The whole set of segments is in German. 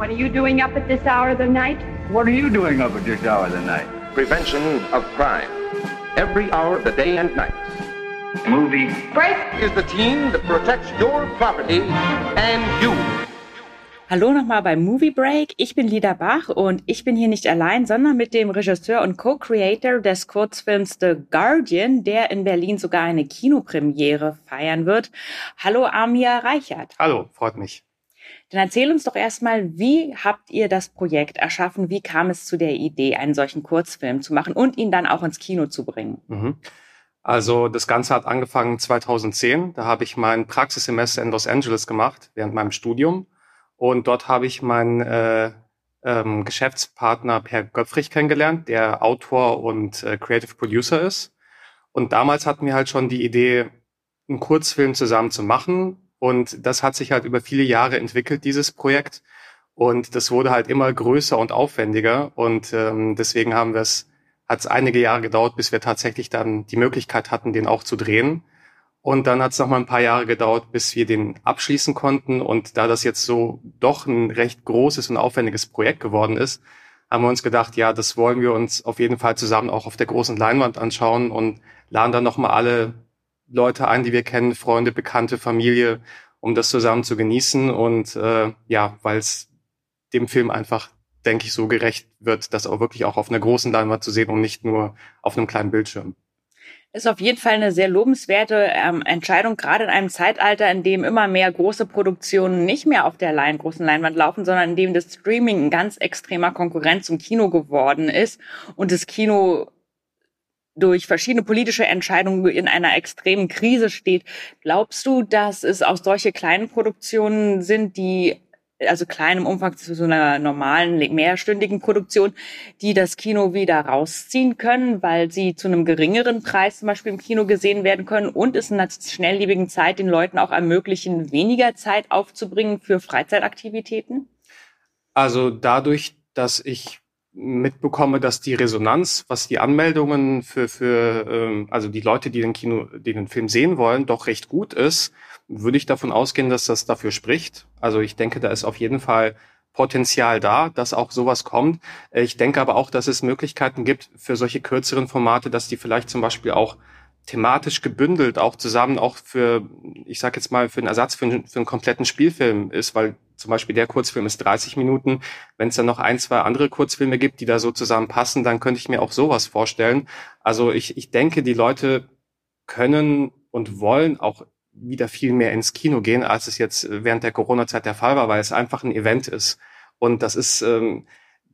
What are you doing up at this hour of the night? What are you doing up at this hour of the night? Prevention of crime. Every hour of the day and night. Movie. Break! Is the team that protects your property and you. Hallo nochmal bei Movie Break. Ich bin Lida Bach und ich bin hier nicht allein, sondern mit dem Regisseur und Co-Creator des Kurzfilms The Guardian, der in Berlin sogar eine Kinopremiere feiern wird. Hallo Amir Reichert. Hallo, freut mich. Dann erzähl uns doch erstmal, wie habt ihr das Projekt erschaffen? Wie kam es zu der Idee, einen solchen Kurzfilm zu machen und ihn dann auch ins Kino zu bringen? Mhm. Also das Ganze hat angefangen 2010. Da habe ich mein Praxissemester in Los Angeles gemacht während meinem Studium. Und dort habe ich meinen äh, ähm, Geschäftspartner Per Göpfrich kennengelernt, der Autor und äh, Creative Producer ist. Und damals hatten wir halt schon die Idee, einen Kurzfilm zusammen zu machen. Und das hat sich halt über viele Jahre entwickelt, dieses Projekt. Und das wurde halt immer größer und aufwendiger. Und ähm, deswegen haben wir es, hat es einige Jahre gedauert, bis wir tatsächlich dann die Möglichkeit hatten, den auch zu drehen. Und dann hat es noch mal ein paar Jahre gedauert, bis wir den abschließen konnten. Und da das jetzt so doch ein recht großes und aufwendiges Projekt geworden ist, haben wir uns gedacht, ja, das wollen wir uns auf jeden Fall zusammen auch auf der großen Leinwand anschauen und laden dann noch mal alle Leute ein, die wir kennen, Freunde, Bekannte, Familie, um das zusammen zu genießen. Und äh, ja, weil es dem Film einfach, denke ich, so gerecht wird, das auch wirklich auch auf einer großen Leinwand zu sehen und nicht nur auf einem kleinen Bildschirm ist auf jeden Fall eine sehr lobenswerte ähm, Entscheidung, gerade in einem Zeitalter, in dem immer mehr große Produktionen nicht mehr auf der Lein großen Leinwand laufen, sondern in dem das Streaming ein ganz extremer Konkurrent zum Kino geworden ist und das Kino durch verschiedene politische Entscheidungen in einer extremen Krise steht. Glaubst du, dass es auch solche kleinen Produktionen sind, die also kleinem Umfang zu so einer normalen, mehrstündigen Produktion, die das Kino wieder rausziehen können, weil sie zu einem geringeren Preis zum Beispiel im Kino gesehen werden können und es in einer schnelllebigen Zeit den Leuten auch ermöglichen, weniger Zeit aufzubringen für Freizeitaktivitäten? Also dadurch, dass ich mitbekomme, dass die Resonanz, was die Anmeldungen für, für ähm, also die Leute, die den Kino, die den Film sehen wollen, doch recht gut ist, würde ich davon ausgehen, dass das dafür spricht. Also ich denke, da ist auf jeden Fall Potenzial da, dass auch sowas kommt. Ich denke aber auch, dass es Möglichkeiten gibt für solche kürzeren Formate, dass die vielleicht zum Beispiel auch thematisch gebündelt auch zusammen auch für, ich sag jetzt mal, für einen Ersatz für einen, für einen kompletten Spielfilm ist, weil zum Beispiel der Kurzfilm ist 30 Minuten. Wenn es dann noch ein, zwei andere Kurzfilme gibt, die da so zusammenpassen, dann könnte ich mir auch sowas vorstellen. Also ich, ich denke, die Leute können und wollen auch wieder viel mehr ins Kino gehen, als es jetzt während der Corona-Zeit der Fall war, weil es einfach ein Event ist. Und das ist ähm,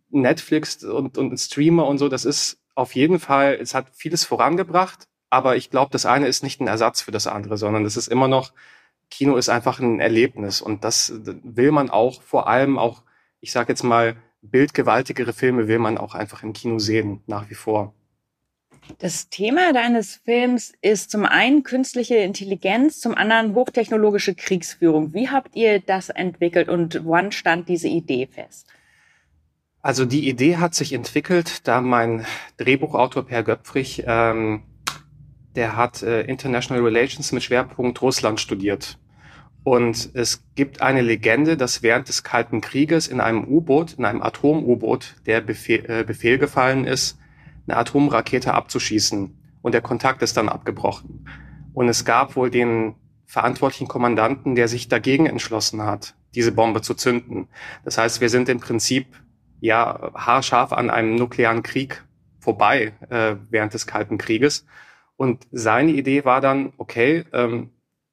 Netflix und, und Streamer und so, das ist auf jeden Fall, es hat vieles vorangebracht, aber ich glaube, das eine ist nicht ein Ersatz für das andere, sondern das ist immer noch, Kino ist einfach ein Erlebnis und das will man auch vor allem auch, ich sage jetzt mal, bildgewaltigere Filme will man auch einfach im Kino sehen, nach wie vor. Das Thema deines Films ist zum einen künstliche Intelligenz, zum anderen hochtechnologische Kriegsführung. Wie habt ihr das entwickelt und wann stand diese Idee fest? Also die Idee hat sich entwickelt, da mein Drehbuchautor Per Göpfrich, ähm, der hat äh, International Relations mit Schwerpunkt Russland studiert. Und es gibt eine Legende, dass während des Kalten Krieges in einem U-Boot, in einem Atom-U-Boot, der Befehl, äh, Befehl gefallen ist, eine Atomrakete abzuschießen. Und der Kontakt ist dann abgebrochen. Und es gab wohl den verantwortlichen Kommandanten, der sich dagegen entschlossen hat, diese Bombe zu zünden. Das heißt, wir sind im Prinzip ja haarscharf an einem nuklearen Krieg vorbei äh, während des Kalten Krieges. Und seine Idee war dann, okay, ähm,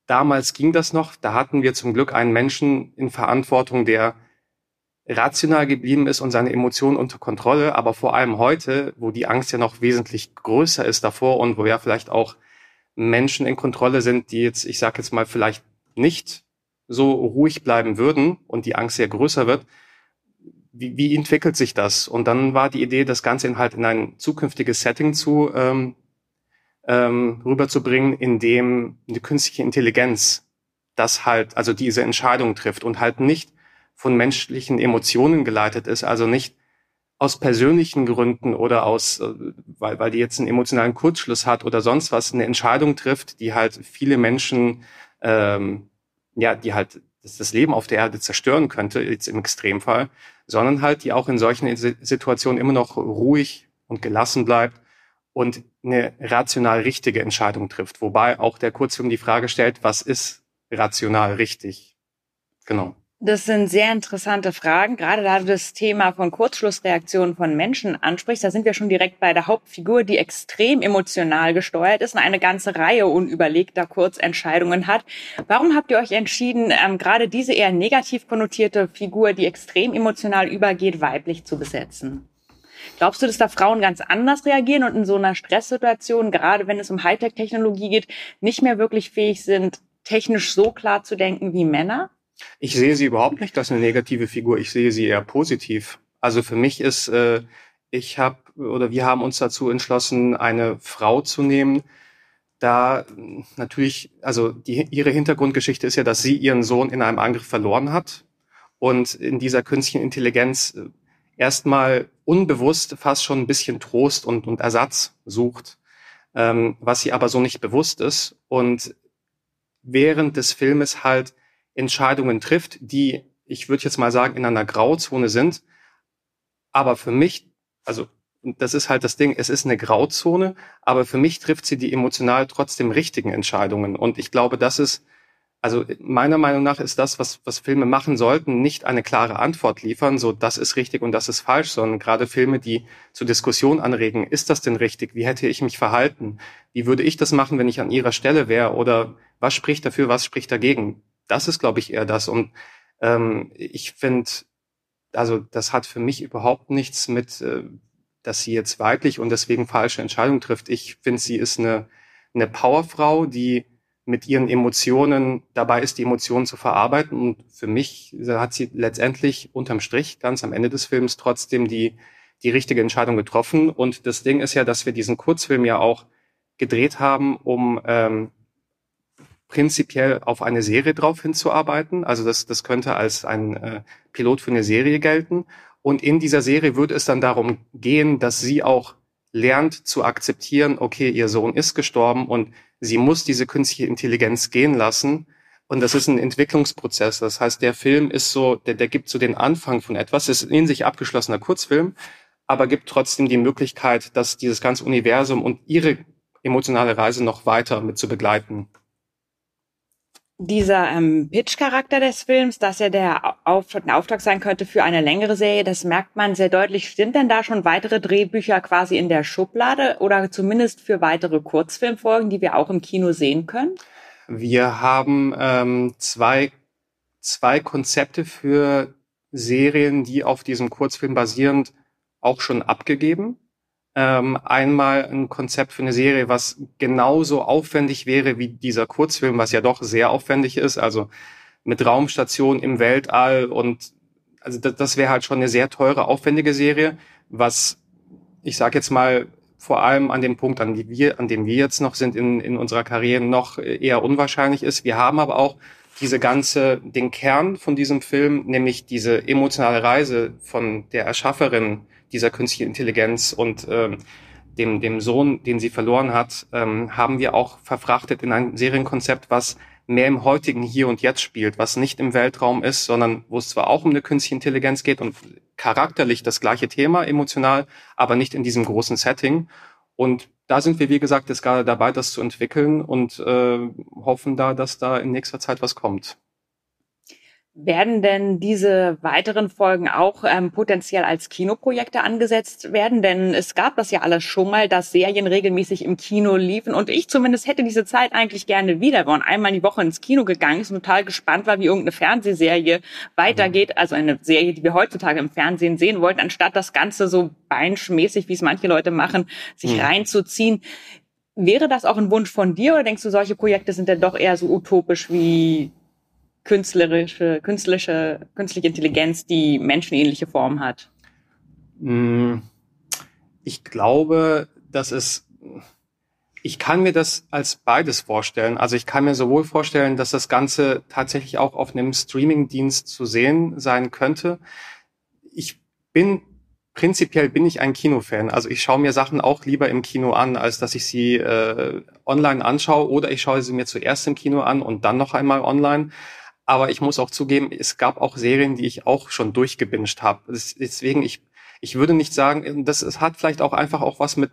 damals ging das noch, da hatten wir zum Glück einen Menschen in Verantwortung, der rational geblieben ist und seine Emotionen unter Kontrolle, aber vor allem heute, wo die Angst ja noch wesentlich größer ist davor und wo ja vielleicht auch Menschen in Kontrolle sind, die jetzt, ich sage jetzt mal, vielleicht nicht so ruhig bleiben würden und die Angst sehr größer wird, wie, wie entwickelt sich das? Und dann war die Idee, das Ganze halt in ein zukünftiges Setting zu ähm, ähm, rüberzubringen, in dem eine künstliche Intelligenz das halt, also diese Entscheidung trifft und halt nicht von menschlichen Emotionen geleitet ist, also nicht aus persönlichen Gründen oder aus, äh, weil, weil die jetzt einen emotionalen Kurzschluss hat oder sonst was, eine Entscheidung trifft, die halt viele Menschen, ähm, ja, die halt das Leben auf der Erde zerstören könnte, jetzt im Extremfall, sondern halt, die auch in solchen Situationen immer noch ruhig und gelassen bleibt und eine rational richtige Entscheidung trifft. Wobei auch der Kurzfilm die Frage stellt, was ist rational richtig? Genau. Das sind sehr interessante Fragen. Gerade da du das Thema von Kurzschlussreaktionen von Menschen ansprichst, da sind wir schon direkt bei der Hauptfigur, die extrem emotional gesteuert ist und eine ganze Reihe unüberlegter Kurzentscheidungen hat. Warum habt ihr euch entschieden, ähm, gerade diese eher negativ konnotierte Figur, die extrem emotional übergeht, weiblich zu besetzen? Glaubst du, dass da Frauen ganz anders reagieren und in so einer Stresssituation, gerade wenn es um Hightech-Technologie geht, nicht mehr wirklich fähig sind, technisch so klar zu denken wie Männer? Ich sehe sie überhaupt nicht als eine negative Figur. Ich sehe sie eher positiv. Also für mich ist, äh, ich habe oder wir haben uns dazu entschlossen, eine Frau zu nehmen. Da natürlich, also die, ihre Hintergrundgeschichte ist ja, dass sie ihren Sohn in einem Angriff verloren hat und in dieser künstlichen Intelligenz äh, erstmal unbewusst fast schon ein bisschen Trost und, und Ersatz sucht, ähm, was sie aber so nicht bewusst ist. Und während des Filmes halt Entscheidungen trifft, die, ich würde jetzt mal sagen, in einer Grauzone sind. Aber für mich, also das ist halt das Ding, es ist eine Grauzone, aber für mich trifft sie die emotional trotzdem richtigen Entscheidungen. Und ich glaube, das ist, also meiner Meinung nach ist das, was, was Filme machen sollten, nicht eine klare Antwort liefern, so das ist richtig und das ist falsch, sondern gerade Filme, die zur Diskussion anregen, ist das denn richtig? Wie hätte ich mich verhalten? Wie würde ich das machen, wenn ich an ihrer Stelle wäre? Oder was spricht dafür, was spricht dagegen? Das ist, glaube ich, eher das. Und ähm, ich finde, also das hat für mich überhaupt nichts mit, äh, dass sie jetzt weiblich und deswegen falsche Entscheidungen trifft. Ich finde, sie ist eine, eine Powerfrau, die mit ihren Emotionen dabei ist, die Emotionen zu verarbeiten. Und für mich hat sie letztendlich unterm Strich ganz am Ende des Films trotzdem die, die richtige Entscheidung getroffen. Und das Ding ist ja, dass wir diesen Kurzfilm ja auch gedreht haben, um ähm, prinzipiell auf eine Serie drauf hinzuarbeiten. Also das, das könnte als ein äh, Pilot für eine Serie gelten. Und in dieser Serie würde es dann darum gehen, dass sie auch lernt zu akzeptieren, okay, ihr Sohn ist gestorben und sie muss diese künstliche Intelligenz gehen lassen. Und das ist ein Entwicklungsprozess. Das heißt, der Film ist so, der, der gibt so den Anfang von etwas. Es ist in sich abgeschlossener Kurzfilm, aber gibt trotzdem die Möglichkeit, dass dieses ganze Universum und ihre emotionale Reise noch weiter mit zu begleiten dieser ähm, Pitch-Charakter des Films, dass er der Auf ein Auftrag sein könnte für eine längere Serie, das merkt man sehr deutlich. Sind denn da schon weitere Drehbücher quasi in der Schublade oder zumindest für weitere Kurzfilmfolgen, die wir auch im Kino sehen können? Wir haben ähm, zwei, zwei Konzepte für Serien, die auf diesem Kurzfilm basierend auch schon abgegeben ähm, einmal ein Konzept für eine Serie, was genauso aufwendig wäre wie dieser Kurzfilm, was ja doch sehr aufwendig ist, also mit Raumstation im Weltall und also das, das wäre halt schon eine sehr teure, aufwendige Serie, was ich sage jetzt mal vor allem an dem Punkt, an, wir, an dem wir jetzt noch sind in, in unserer Karriere, noch eher unwahrscheinlich ist. Wir haben aber auch diese ganze, den Kern von diesem Film, nämlich diese emotionale Reise von der Erschafferin dieser künstlichen Intelligenz und ähm, dem, dem Sohn, den sie verloren hat, ähm, haben wir auch verfrachtet in ein Serienkonzept, was mehr im heutigen Hier und Jetzt spielt, was nicht im Weltraum ist, sondern wo es zwar auch um eine künstliche Intelligenz geht und charakterlich das gleiche Thema, emotional, aber nicht in diesem großen Setting. Und da sind wir, wie gesagt, jetzt gerade dabei, das zu entwickeln und äh, hoffen da, dass da in nächster Zeit was kommt. Werden denn diese weiteren Folgen auch ähm, potenziell als Kinoprojekte angesetzt werden? Denn es gab das ja alles schon mal, dass Serien regelmäßig im Kino liefen. Und ich zumindest hätte diese Zeit eigentlich gerne wieder, wenn einmal die Woche ins Kino gegangen ist und total gespannt war, wie irgendeine Fernsehserie weitergeht. Mhm. Also eine Serie, die wir heutzutage im Fernsehen sehen wollten, anstatt das Ganze so beinschmäßig, wie es manche Leute machen, sich mhm. reinzuziehen. Wäre das auch ein Wunsch von dir oder denkst du, solche Projekte sind denn doch eher so utopisch wie künstlerische, künstliche, künstliche Intelligenz, die menschenähnliche Form hat? Mm, ich glaube, dass es, ich kann mir das als beides vorstellen. Also ich kann mir sowohl vorstellen, dass das Ganze tatsächlich auch auf einem Streamingdienst zu sehen sein könnte. Ich bin prinzipiell bin ich ein Kinofan. Also ich schaue mir Sachen auch lieber im Kino an, als dass ich sie äh, online anschaue oder ich schaue sie mir zuerst im Kino an und dann noch einmal online. Aber ich muss auch zugeben, es gab auch Serien, die ich auch schon durchgebinged habe. Deswegen, ich, ich würde nicht sagen, das es hat vielleicht auch einfach auch was mit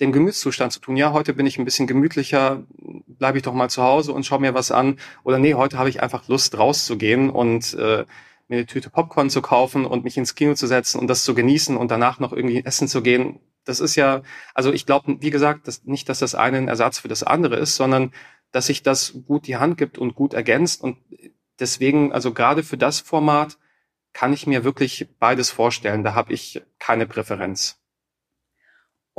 dem Gemütszustand zu tun. Ja, heute bin ich ein bisschen gemütlicher, bleibe ich doch mal zu Hause und schaue mir was an. Oder nee, heute habe ich einfach Lust rauszugehen und äh, mir eine Tüte Popcorn zu kaufen und mich ins Kino zu setzen und das zu genießen und danach noch irgendwie essen zu gehen. Das ist ja, also ich glaube, wie gesagt, dass nicht, dass das eine ein Ersatz für das andere ist, sondern dass sich das gut die Hand gibt und gut ergänzt. Und deswegen, also gerade für das Format kann ich mir wirklich beides vorstellen. Da habe ich keine Präferenz.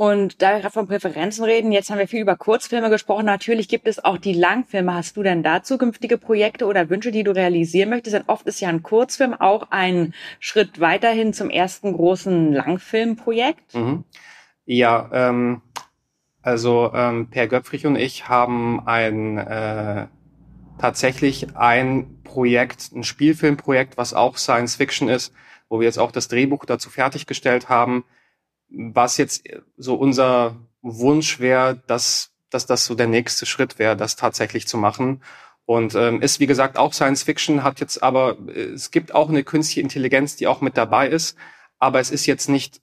Und da wir gerade von Präferenzen reden, jetzt haben wir viel über Kurzfilme gesprochen. Natürlich gibt es auch die Langfilme. Hast du denn da zukünftige Projekte oder Wünsche, die du realisieren möchtest? Denn oft ist ja ein Kurzfilm auch ein Schritt weiterhin zum ersten großen Langfilmprojekt. Mhm. Ja, ähm, also ähm, Per Göpfrich und ich haben ein äh, tatsächlich ein Projekt, ein Spielfilmprojekt, was auch Science Fiction ist, wo wir jetzt auch das Drehbuch dazu fertiggestellt haben was jetzt so unser Wunsch wäre, dass, dass das so der nächste Schritt wäre, das tatsächlich zu machen. Und ähm, ist, wie gesagt, auch Science Fiction, hat jetzt aber, es gibt auch eine künstliche Intelligenz, die auch mit dabei ist, aber es ist jetzt nicht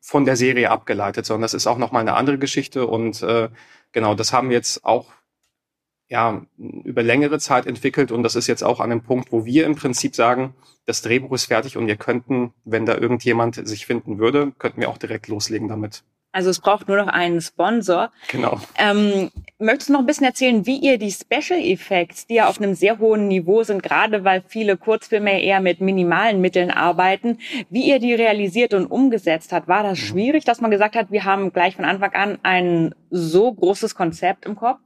von der Serie abgeleitet, sondern das ist auch nochmal eine andere Geschichte. Und äh, genau, das haben wir jetzt auch ja, über längere Zeit entwickelt und das ist jetzt auch an einem Punkt, wo wir im Prinzip sagen, das Drehbuch ist fertig und wir könnten, wenn da irgendjemand sich finden würde, könnten wir auch direkt loslegen damit. Also es braucht nur noch einen Sponsor. Genau. Ähm, möchtest du noch ein bisschen erzählen, wie ihr die Special Effects, die ja auf einem sehr hohen Niveau sind, gerade weil viele Kurzfilme eher mit minimalen Mitteln arbeiten, wie ihr die realisiert und umgesetzt habt? War das mhm. schwierig, dass man gesagt hat, wir haben gleich von Anfang an ein so großes Konzept im Kopf?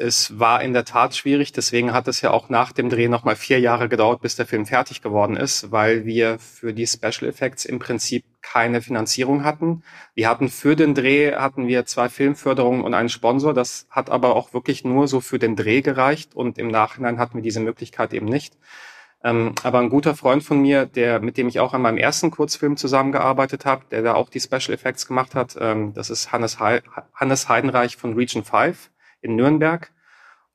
Es war in der Tat schwierig, deswegen hat es ja auch nach dem Dreh nochmal vier Jahre gedauert, bis der Film fertig geworden ist, weil wir für die Special Effects im Prinzip keine Finanzierung hatten. Wir hatten für den Dreh hatten wir zwei Filmförderungen und einen Sponsor. Das hat aber auch wirklich nur so für den Dreh gereicht und im Nachhinein hatten wir diese Möglichkeit eben nicht. Ähm, aber ein guter Freund von mir, der, mit dem ich auch an meinem ersten Kurzfilm zusammengearbeitet habe, der da auch die Special Effects gemacht hat, ähm, das ist Hannes, He Hannes Heidenreich von Region 5 in Nürnberg.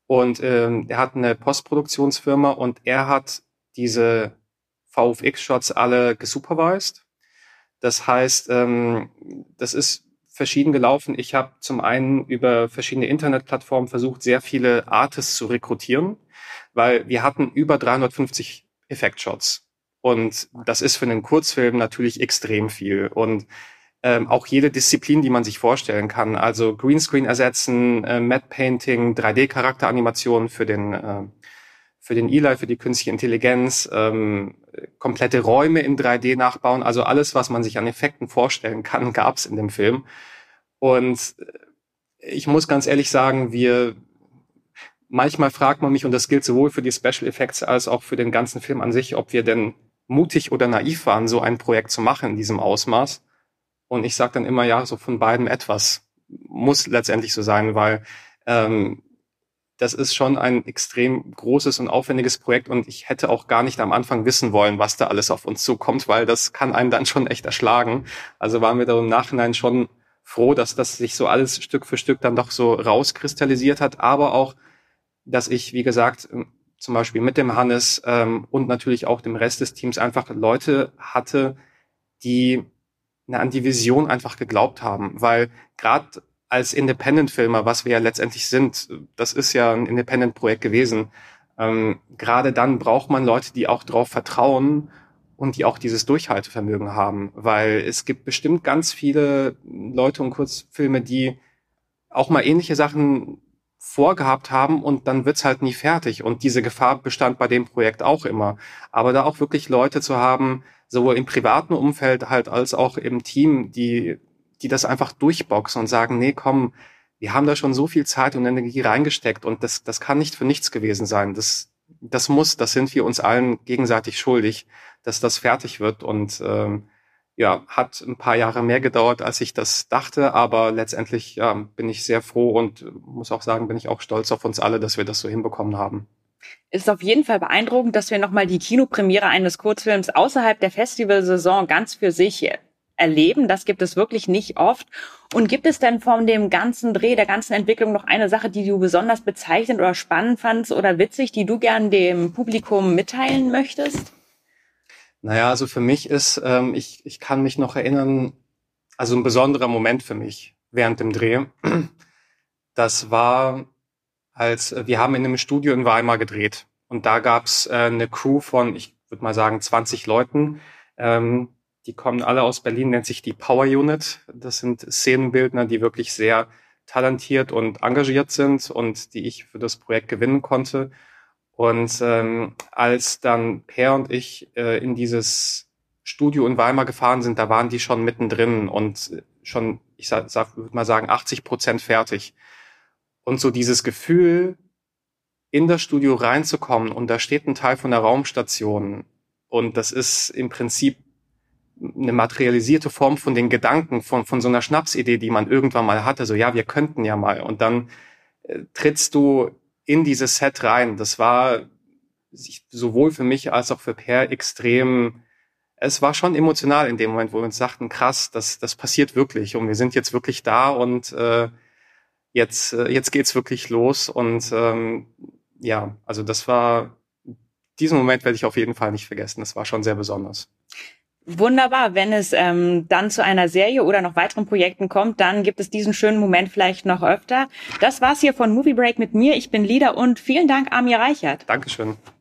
Und ähm, er hat eine Postproduktionsfirma und er hat diese VFX-Shots alle gesupervised. Das heißt, ähm, das ist verschieden gelaufen. Ich habe zum einen über verschiedene Internetplattformen versucht, sehr viele Artists zu rekrutieren, weil wir hatten über 350 Effektshots. Und das ist für einen Kurzfilm natürlich extrem viel. Und ähm, auch jede Disziplin, die man sich vorstellen kann. Also Greenscreen ersetzen, äh, Matte Painting, 3D-Charakteranimationen für den äh, für den Eli, für die künstliche Intelligenz, ähm, komplette Räume in 3D nachbauen. Also alles, was man sich an Effekten vorstellen kann, gab es in dem Film. Und äh, ich muss ganz ehrlich sagen, wir manchmal fragt man mich, und das gilt sowohl für die Special Effects als auch für den ganzen Film an sich, ob wir denn mutig oder naiv waren, so ein Projekt zu machen in diesem Ausmaß. Und ich sage dann immer, ja, so von beiden etwas. Muss letztendlich so sein, weil ähm, das ist schon ein extrem großes und aufwendiges Projekt und ich hätte auch gar nicht am Anfang wissen wollen, was da alles auf uns zukommt, weil das kann einen dann schon echt erschlagen. Also waren wir da im Nachhinein schon froh, dass das sich so alles Stück für Stück dann doch so rauskristallisiert hat, aber auch, dass ich, wie gesagt, zum Beispiel mit dem Hannes ähm, und natürlich auch dem Rest des Teams einfach Leute hatte, die an die Vision einfach geglaubt haben, weil gerade als Independent-Filmer, was wir ja letztendlich sind, das ist ja ein Independent-Projekt gewesen, ähm, gerade dann braucht man Leute, die auch darauf vertrauen und die auch dieses Durchhaltevermögen haben, weil es gibt bestimmt ganz viele Leute und Kurzfilme, die auch mal ähnliche Sachen vorgehabt haben und dann wird's halt nie fertig. Und diese Gefahr bestand bei dem Projekt auch immer. Aber da auch wirklich Leute zu haben, sowohl im privaten Umfeld halt als auch im Team, die, die das einfach durchboxen und sagen, nee, komm, wir haben da schon so viel Zeit und Energie reingesteckt und das, das kann nicht für nichts gewesen sein. Das, das muss, das sind wir uns allen gegenseitig schuldig, dass das fertig wird und ähm, ja, hat ein paar Jahre mehr gedauert, als ich das dachte, aber letztendlich ja, bin ich sehr froh und muss auch sagen, bin ich auch stolz auf uns alle, dass wir das so hinbekommen haben ist auf jeden Fall beeindruckend, dass wir nochmal die Kinopremiere eines Kurzfilms außerhalb der Festivalsaison ganz für sich erleben. Das gibt es wirklich nicht oft. Und gibt es denn von dem ganzen Dreh, der ganzen Entwicklung noch eine Sache, die du besonders bezeichnend oder spannend fandst oder witzig, die du gern dem Publikum mitteilen möchtest? Naja, also für mich ist, ähm, ich, ich kann mich noch erinnern, also ein besonderer Moment für mich während dem Dreh. Das war, als wir haben in einem Studio in Weimar gedreht und da gab's äh, eine Crew von, ich würde mal sagen, 20 Leuten. Ähm, die kommen alle aus Berlin, nennt sich die Power Unit. Das sind Szenenbildner, die wirklich sehr talentiert und engagiert sind und die ich für das Projekt gewinnen konnte. Und ähm, als dann Per und ich äh, in dieses Studio in Weimar gefahren sind, da waren die schon mittendrin und schon, ich sag, sag, würde mal sagen, 80 Prozent fertig. Und so dieses Gefühl, in das Studio reinzukommen und da steht ein Teil von der Raumstation und das ist im Prinzip eine materialisierte Form von den Gedanken, von, von so einer Schnapsidee, die man irgendwann mal hatte, so ja, wir könnten ja mal. Und dann äh, trittst du in dieses Set rein. Das war sowohl für mich als auch für Per extrem, es war schon emotional in dem Moment, wo wir uns sagten, krass, das, das passiert wirklich und wir sind jetzt wirklich da und äh, jetzt, äh, jetzt geht's wirklich los. Und ähm, ja, also das war, diesen Moment werde ich auf jeden Fall nicht vergessen. Das war schon sehr besonders. Wunderbar. Wenn es ähm, dann zu einer Serie oder noch weiteren Projekten kommt, dann gibt es diesen schönen Moment vielleicht noch öfter. Das war's hier von Movie Break mit mir. Ich bin Lida und vielen Dank, Amir Reichert. Dankeschön.